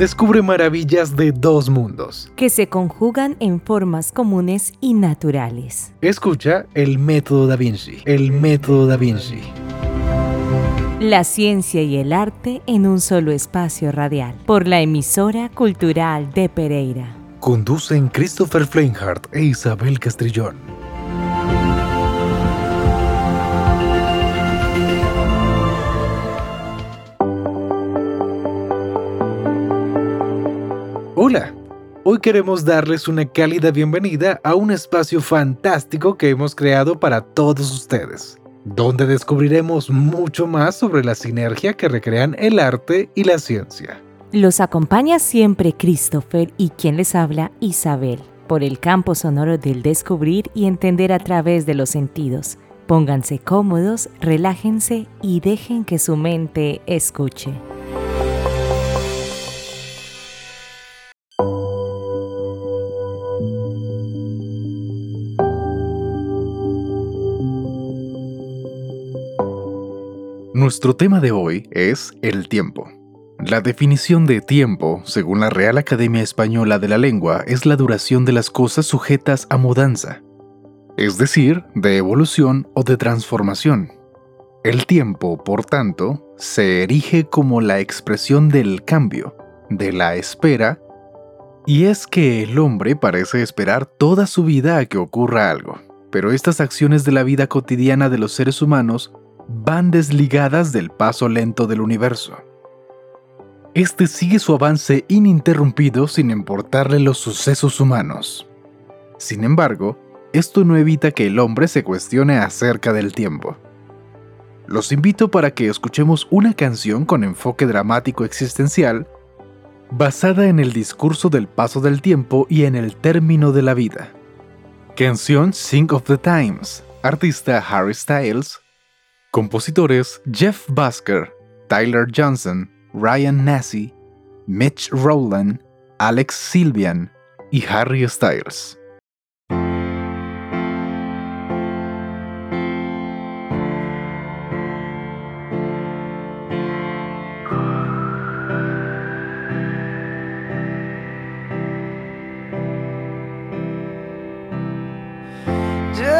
descubre maravillas de dos mundos que se conjugan en formas comunes y naturales. Escucha el método Da Vinci, el método Da Vinci. La ciencia y el arte en un solo espacio radial, por la emisora cultural de Pereira. Conducen Christopher Fleinhardt e Isabel Castrillón. Hoy queremos darles una cálida bienvenida a un espacio fantástico que hemos creado para todos ustedes, donde descubriremos mucho más sobre la sinergia que recrean el arte y la ciencia. Los acompaña siempre Christopher y quien les habla Isabel, por el campo sonoro del descubrir y entender a través de los sentidos. Pónganse cómodos, relájense y dejen que su mente escuche. Nuestro tema de hoy es el tiempo. La definición de tiempo, según la Real Academia Española de la Lengua, es la duración de las cosas sujetas a mudanza, es decir, de evolución o de transformación. El tiempo, por tanto, se erige como la expresión del cambio, de la espera, y es que el hombre parece esperar toda su vida a que ocurra algo, pero estas acciones de la vida cotidiana de los seres humanos van desligadas del paso lento del universo. Este sigue su avance ininterrumpido sin importarle los sucesos humanos. Sin embargo, esto no evita que el hombre se cuestione acerca del tiempo. Los invito para que escuchemos una canción con enfoque dramático existencial, basada en el discurso del paso del tiempo y en el término de la vida. Canción Sing of the Times, artista Harry Styles, Compositores Jeff Busker, Tyler Johnson, Ryan Nassy, Mitch Rowland, Alex Silvian y Harry Styles.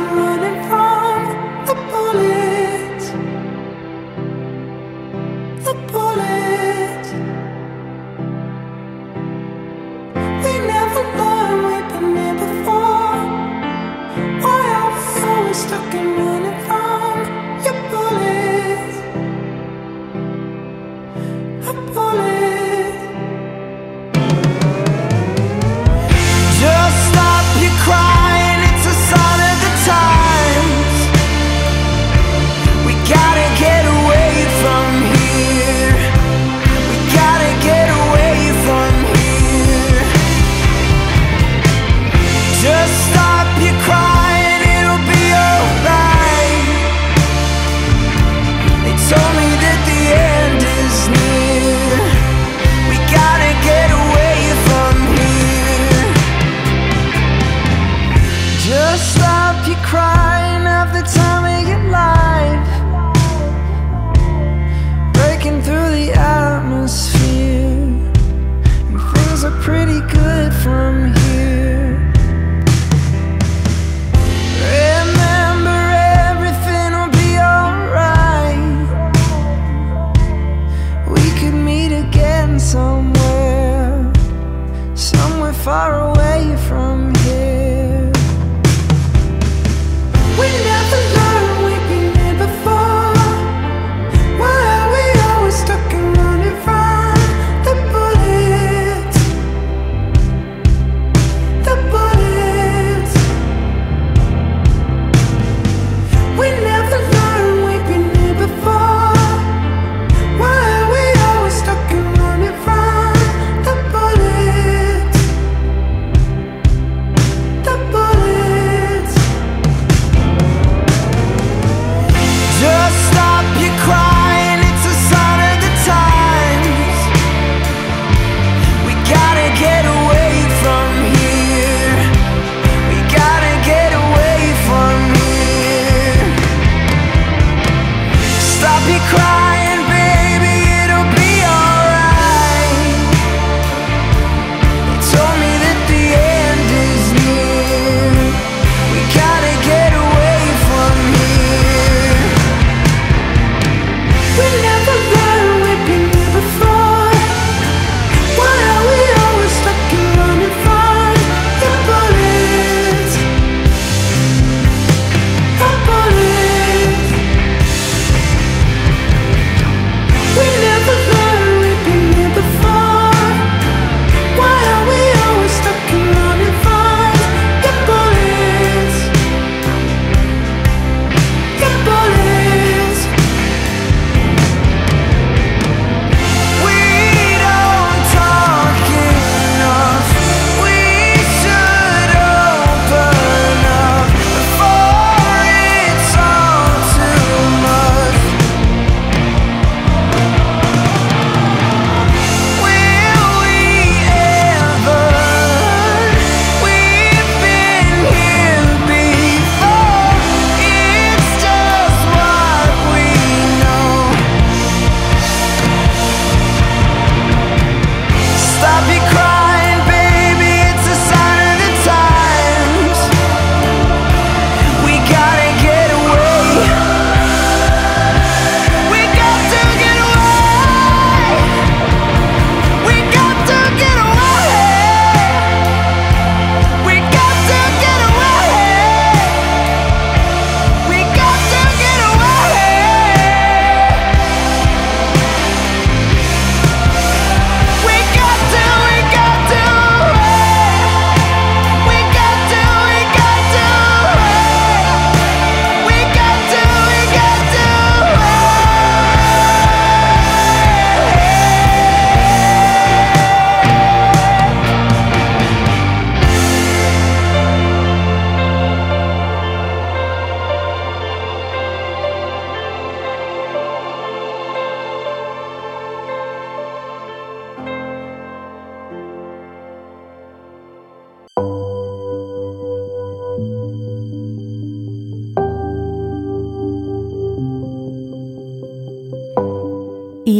Running from the bullets? The. We never we've been here before. Why are we always stuck and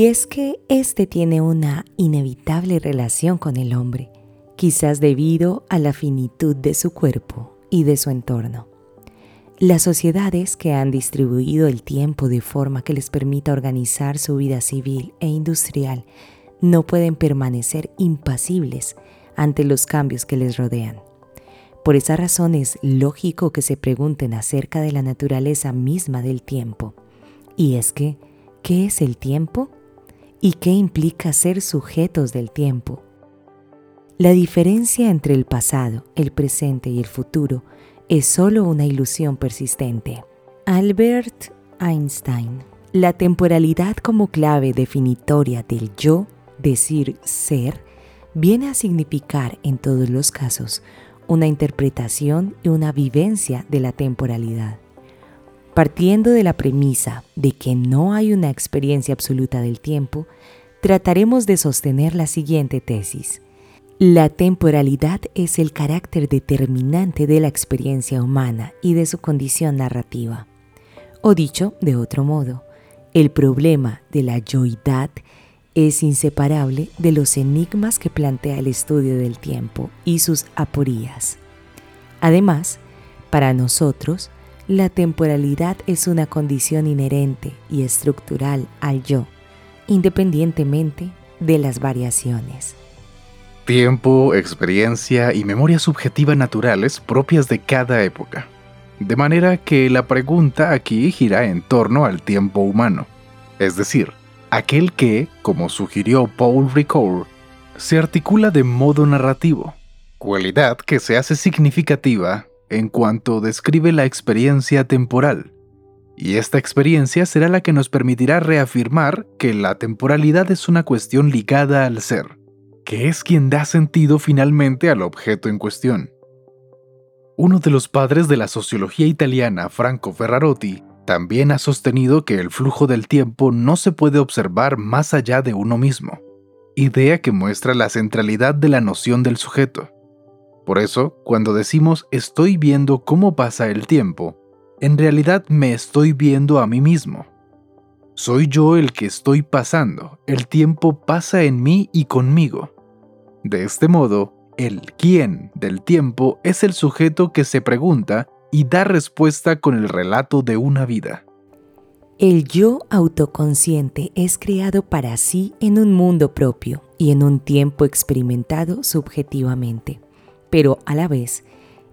Y es que éste tiene una inevitable relación con el hombre, quizás debido a la finitud de su cuerpo y de su entorno. Las sociedades que han distribuido el tiempo de forma que les permita organizar su vida civil e industrial no pueden permanecer impasibles ante los cambios que les rodean. Por esa razón es lógico que se pregunten acerca de la naturaleza misma del tiempo. Y es que, ¿qué es el tiempo? ¿Y qué implica ser sujetos del tiempo? La diferencia entre el pasado, el presente y el futuro es solo una ilusión persistente. Albert Einstein. La temporalidad como clave definitoria del yo, decir ser, viene a significar en todos los casos una interpretación y una vivencia de la temporalidad. Partiendo de la premisa de que no hay una experiencia absoluta del tiempo, trataremos de sostener la siguiente tesis. La temporalidad es el carácter determinante de la experiencia humana y de su condición narrativa. O dicho de otro modo, el problema de la yoidad es inseparable de los enigmas que plantea el estudio del tiempo y sus aporías. Además, para nosotros, la temporalidad es una condición inherente y estructural al yo, independientemente de las variaciones. Tiempo, experiencia y memoria subjetiva naturales propias de cada época. De manera que la pregunta aquí gira en torno al tiempo humano, es decir, aquel que, como sugirió Paul Ricoeur, se articula de modo narrativo, cualidad que se hace significativa en cuanto describe la experiencia temporal. Y esta experiencia será la que nos permitirá reafirmar que la temporalidad es una cuestión ligada al ser que es quien da sentido finalmente al objeto en cuestión. Uno de los padres de la sociología italiana, Franco Ferrarotti, también ha sostenido que el flujo del tiempo no se puede observar más allá de uno mismo, idea que muestra la centralidad de la noción del sujeto. Por eso, cuando decimos estoy viendo cómo pasa el tiempo, en realidad me estoy viendo a mí mismo. Soy yo el que estoy pasando, el tiempo pasa en mí y conmigo. De este modo, el quién del tiempo es el sujeto que se pregunta y da respuesta con el relato de una vida. El yo autoconsciente es creado para sí en un mundo propio y en un tiempo experimentado subjetivamente, pero a la vez,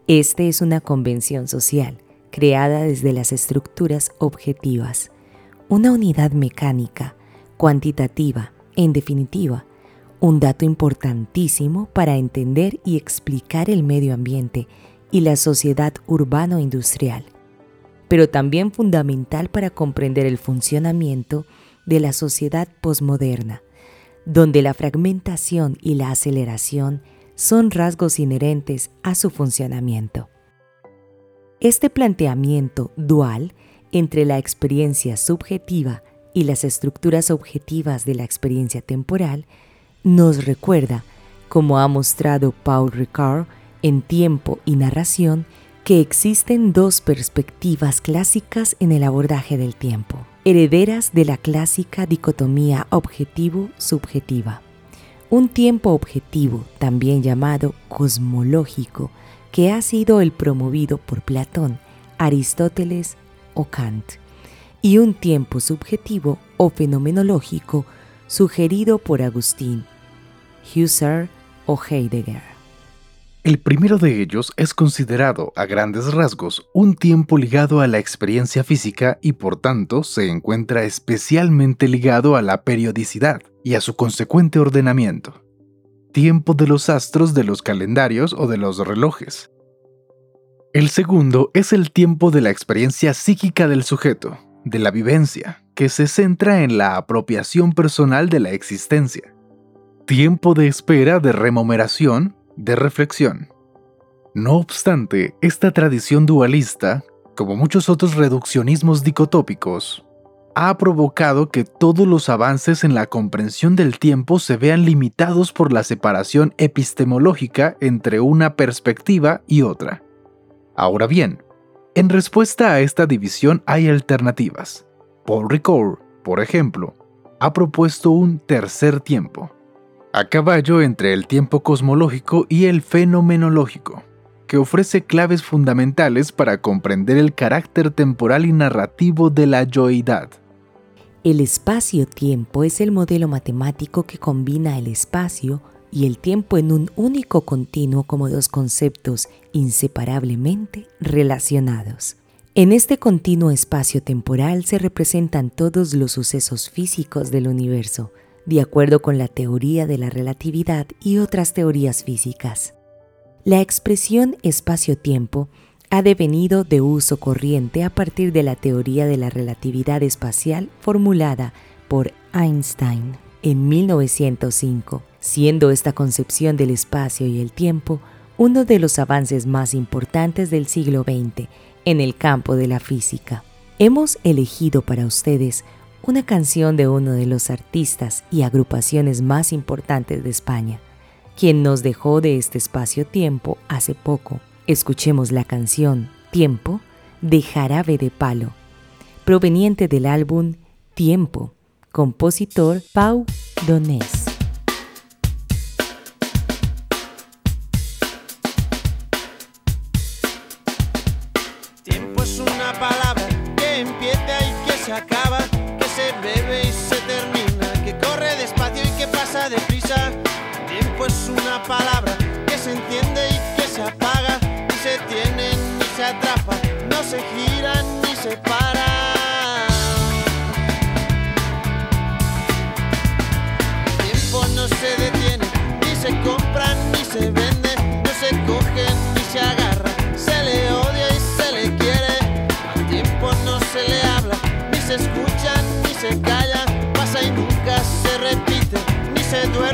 este es una convención social creada desde las estructuras objetivas, una unidad mecánica, cuantitativa, en definitiva, un dato importantísimo para entender y explicar el medio ambiente y la sociedad urbano-industrial, pero también fundamental para comprender el funcionamiento de la sociedad posmoderna, donde la fragmentación y la aceleración son rasgos inherentes a su funcionamiento. Este planteamiento dual entre la experiencia subjetiva y las estructuras objetivas de la experiencia temporal nos recuerda, como ha mostrado Paul Ricard en Tiempo y Narración, que existen dos perspectivas clásicas en el abordaje del tiempo, herederas de la clásica dicotomía objetivo-subjetiva. Un tiempo objetivo, también llamado cosmológico, que ha sido el promovido por Platón, Aristóteles o Kant, y un tiempo subjetivo o fenomenológico sugerido por Agustín, Husserl o Heidegger. El primero de ellos es considerado, a grandes rasgos, un tiempo ligado a la experiencia física y por tanto se encuentra especialmente ligado a la periodicidad y a su consecuente ordenamiento. Tiempo de los astros de los calendarios o de los relojes. El segundo es el tiempo de la experiencia psíquica del sujeto, de la vivencia, que se centra en la apropiación personal de la existencia tiempo de espera de remomeración, de reflexión. No obstante, esta tradición dualista, como muchos otros reduccionismos dicotópicos, ha provocado que todos los avances en la comprensión del tiempo se vean limitados por la separación epistemológica entre una perspectiva y otra. Ahora bien, en respuesta a esta división hay alternativas. Paul Ricoeur, por ejemplo, ha propuesto un tercer tiempo, a caballo entre el tiempo cosmológico y el fenomenológico, que ofrece claves fundamentales para comprender el carácter temporal y narrativo de la yoidad. El espacio-tiempo es el modelo matemático que combina el espacio y el tiempo en un único continuo como dos conceptos inseparablemente relacionados. En este continuo espacio temporal se representan todos los sucesos físicos del universo, de acuerdo con la teoría de la relatividad y otras teorías físicas. La expresión espacio-tiempo ha devenido de uso corriente a partir de la teoría de la relatividad espacial formulada por Einstein en 1905, siendo esta concepción del espacio y el tiempo uno de los avances más importantes del siglo XX en el campo de la física. Hemos elegido para ustedes una canción de uno de los artistas y agrupaciones más importantes de España, quien nos dejó de este espacio-tiempo hace poco. Escuchemos la canción Tiempo de Jarabe de Palo, proveniente del álbum Tiempo, compositor Pau Donés. No se gira ni se para. El tiempo no se detiene, ni se compra ni se vende, no se coge ni se agarra, se le odia y se le quiere. Al tiempo no se le habla, ni se escucha ni se calla, pasa y nunca se repite, ni se duerme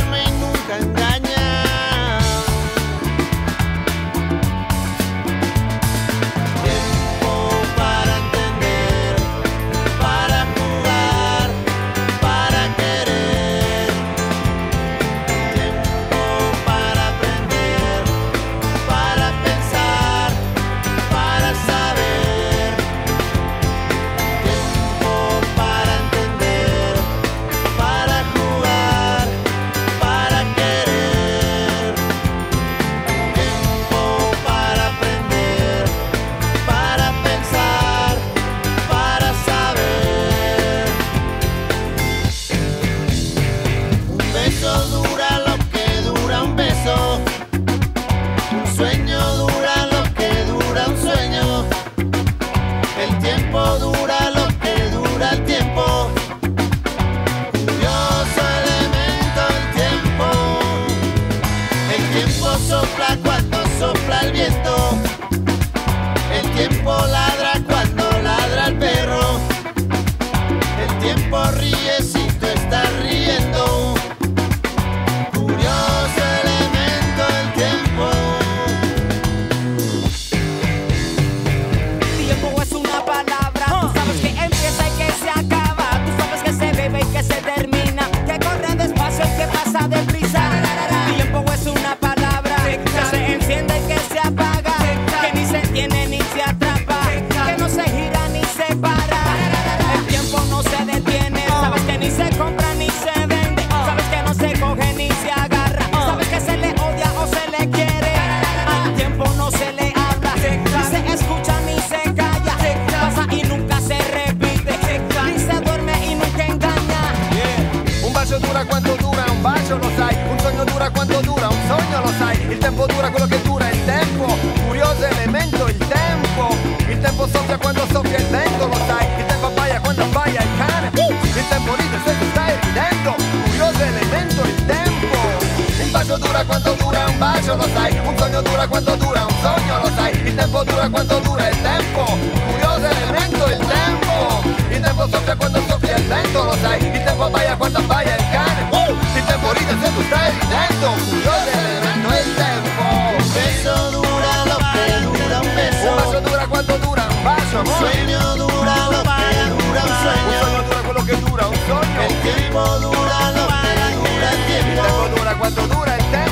dura cuánto dura un bacio, lo sai, un sogno dura cuánto dura un sogno, lo sai, il tempo dura cuánto dura il tempo, curioso elemento il tempo, il tempo soffia quando soffia il vento, lo sai, il tempo abbaia quando abbaia il cane, oh! il tempo ride se tu stai ridendo, curioso elemento il tempo. Un beso dura lo che dura un beso, un bacio dura quanto dura un bacio, amore. un dura lo che dura un sogno, un sogno dura quello che dura un sogno, il tempo dura lo che dura il tiempo, il tempo dura quanto dura il tempo.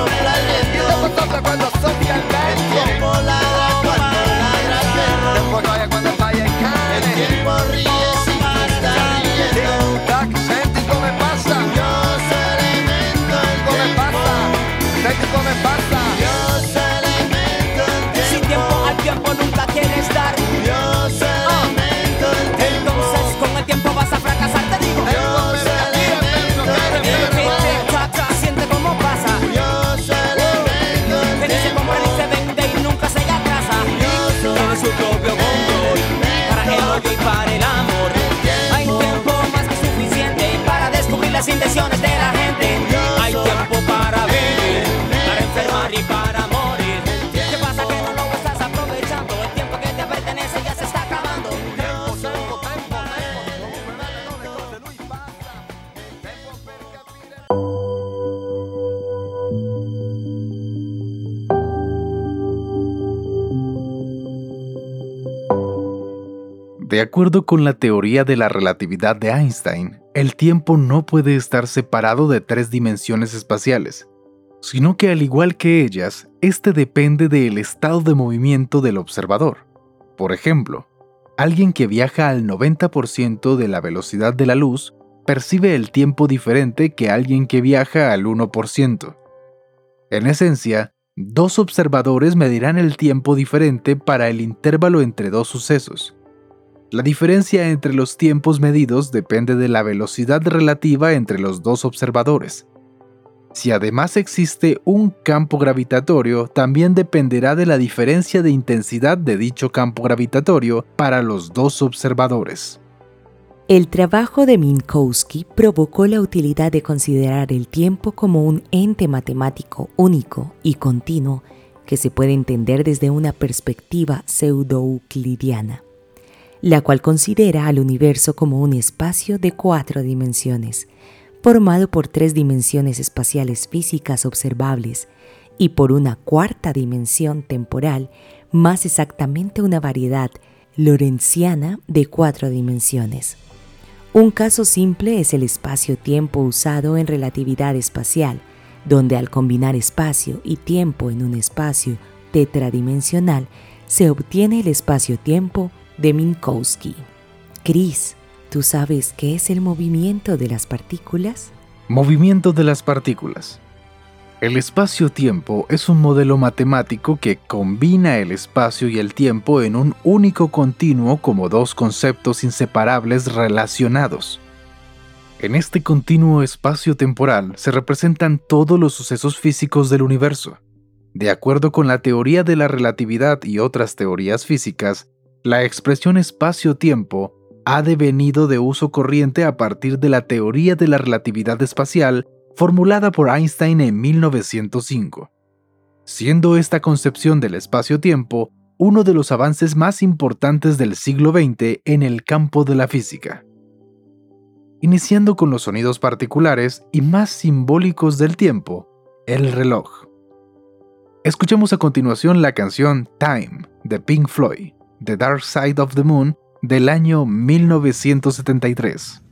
sobre la dirección. Decisiones de la gente. Hay tiempo para vivir, para enfermar y para morir. ¿Qué pasa que no lo estás aprovechando? El tiempo que te pertenece ya se está acabando. De acuerdo con la teoría de la relatividad de Einstein, el tiempo no puede estar separado de tres dimensiones espaciales, sino que al igual que ellas, este depende del estado de movimiento del observador. Por ejemplo, alguien que viaja al 90% de la velocidad de la luz percibe el tiempo diferente que alguien que viaja al 1%. En esencia, dos observadores medirán el tiempo diferente para el intervalo entre dos sucesos. La diferencia entre los tiempos medidos depende de la velocidad relativa entre los dos observadores. Si además existe un campo gravitatorio, también dependerá de la diferencia de intensidad de dicho campo gravitatorio para los dos observadores. El trabajo de Minkowski provocó la utilidad de considerar el tiempo como un ente matemático único y continuo que se puede entender desde una perspectiva pseudo-euclidiana la cual considera al universo como un espacio de cuatro dimensiones, formado por tres dimensiones espaciales físicas observables y por una cuarta dimensión temporal, más exactamente una variedad lorenciana de cuatro dimensiones. Un caso simple es el espacio-tiempo usado en relatividad espacial, donde al combinar espacio y tiempo en un espacio tetradimensional se obtiene el espacio-tiempo de Minkowski. Chris, ¿tú sabes qué es el movimiento de las partículas? Movimiento de las partículas. El espacio-tiempo es un modelo matemático que combina el espacio y el tiempo en un único continuo como dos conceptos inseparables relacionados. En este continuo espacio-temporal se representan todos los sucesos físicos del universo. De acuerdo con la teoría de la relatividad y otras teorías físicas, la expresión espacio-tiempo ha devenido de uso corriente a partir de la teoría de la relatividad espacial formulada por Einstein en 1905, siendo esta concepción del espacio-tiempo uno de los avances más importantes del siglo XX en el campo de la física. Iniciando con los sonidos particulares y más simbólicos del tiempo, el reloj. Escuchemos a continuación la canción Time de Pink Floyd. The Dark Side of the Moon del año 1973.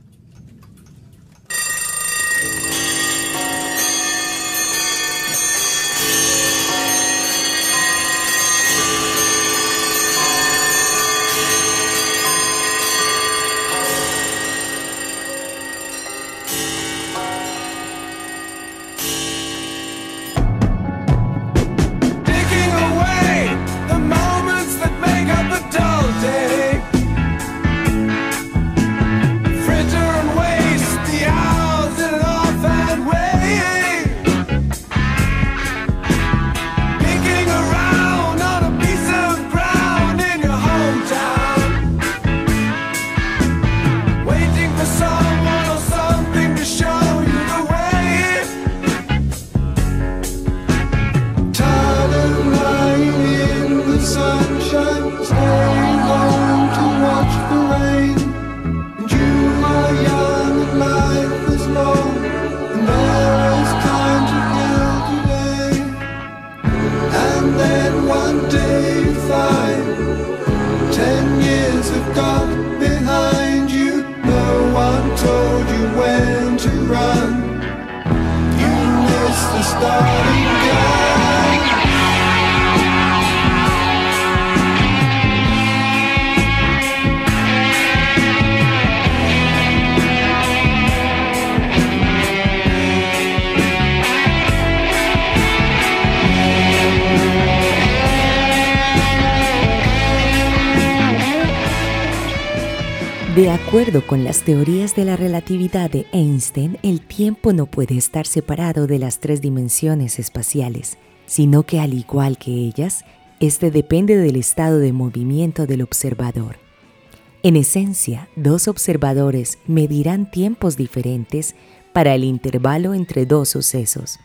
De acuerdo con las teorías de la relatividad de Einstein, el tiempo no puede estar separado de las tres dimensiones espaciales, sino que al igual que ellas, este depende del estado de movimiento del observador. En esencia, dos observadores medirán tiempos diferentes para el intervalo entre dos sucesos.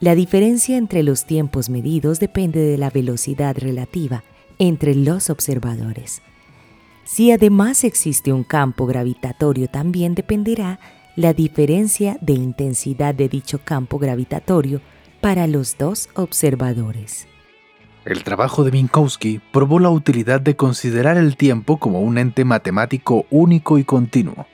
La diferencia entre los tiempos medidos depende de la velocidad relativa entre los observadores. Si además existe un campo gravitatorio, también dependerá la diferencia de intensidad de dicho campo gravitatorio para los dos observadores. El trabajo de Minkowski probó la utilidad de considerar el tiempo como un ente matemático único y continuo.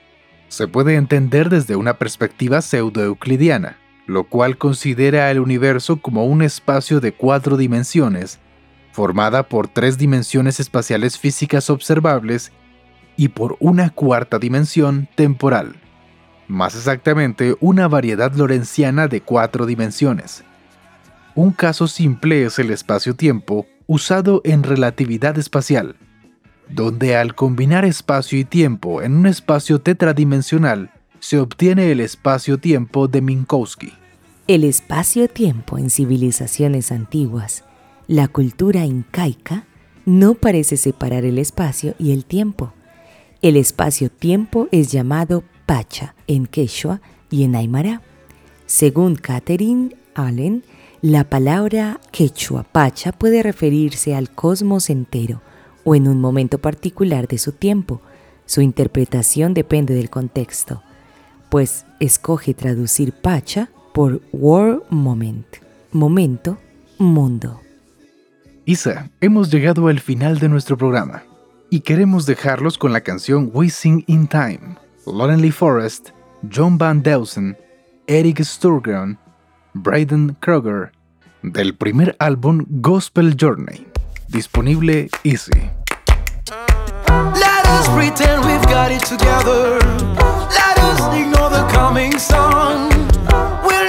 Se puede entender desde una perspectiva pseudo-euclidiana, lo cual considera el universo como un espacio de cuatro dimensiones, formada por tres dimensiones espaciales físicas observables y por una cuarta dimensión temporal, más exactamente una variedad lorenciana de cuatro dimensiones. Un caso simple es el espacio-tiempo usado en relatividad espacial, donde al combinar espacio y tiempo en un espacio tetradimensional, se obtiene el espacio-tiempo de Minkowski. El espacio-tiempo en civilizaciones antiguas, la cultura incaica, no parece separar el espacio y el tiempo. El espacio-tiempo es llamado Pacha en Quechua y en Aymara. Según Catherine Allen, la palabra quechua pacha puede referirse al cosmos entero o en un momento particular de su tiempo. Su interpretación depende del contexto, pues escoge traducir pacha por world moment, momento, mundo. Isa, hemos llegado al final de nuestro programa y queremos dejarlos con la canción We Sing in Time, Lonely Forest, John Van Delsen, Eric Sturgeon Braden Kroger, del primer álbum Gospel Journey, disponible Easy. Let us pretend we've got it together. Let us ignore the coming. We'll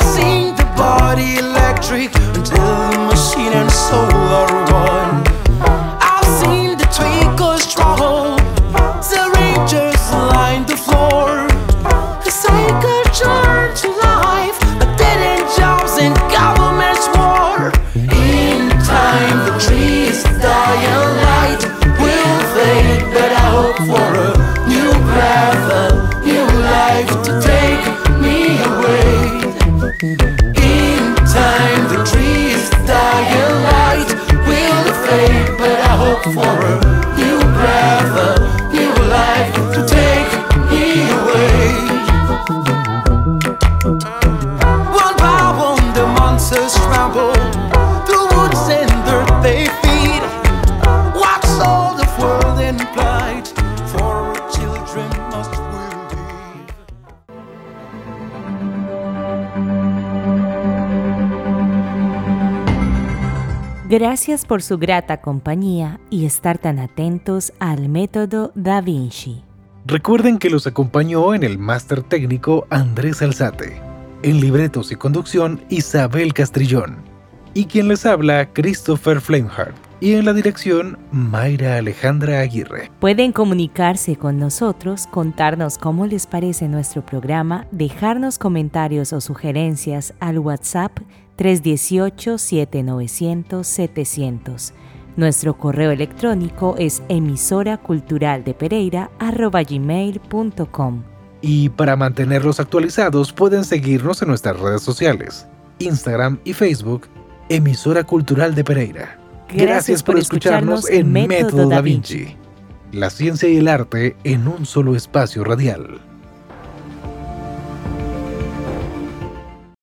body electric until the machine and soul are one. I've seen the tweakers struggle. Por su grata compañía y estar tan atentos al método Da Vinci. Recuerden que los acompañó en el máster técnico Andrés Alzate, en libretos y conducción Isabel Castrillón, y quien les habla Christopher Flamehart, y en la dirección Mayra Alejandra Aguirre. Pueden comunicarse con nosotros, contarnos cómo les parece nuestro programa, dejarnos comentarios o sugerencias al WhatsApp 318-7900-700. Nuestro correo electrónico es emisora cultural de Pereira Y para mantenerlos actualizados pueden seguirnos en nuestras redes sociales, Instagram y Facebook, Emisora Cultural de Pereira. Gracias por escucharnos en Método Da Vinci. La ciencia y el arte en un solo espacio radial.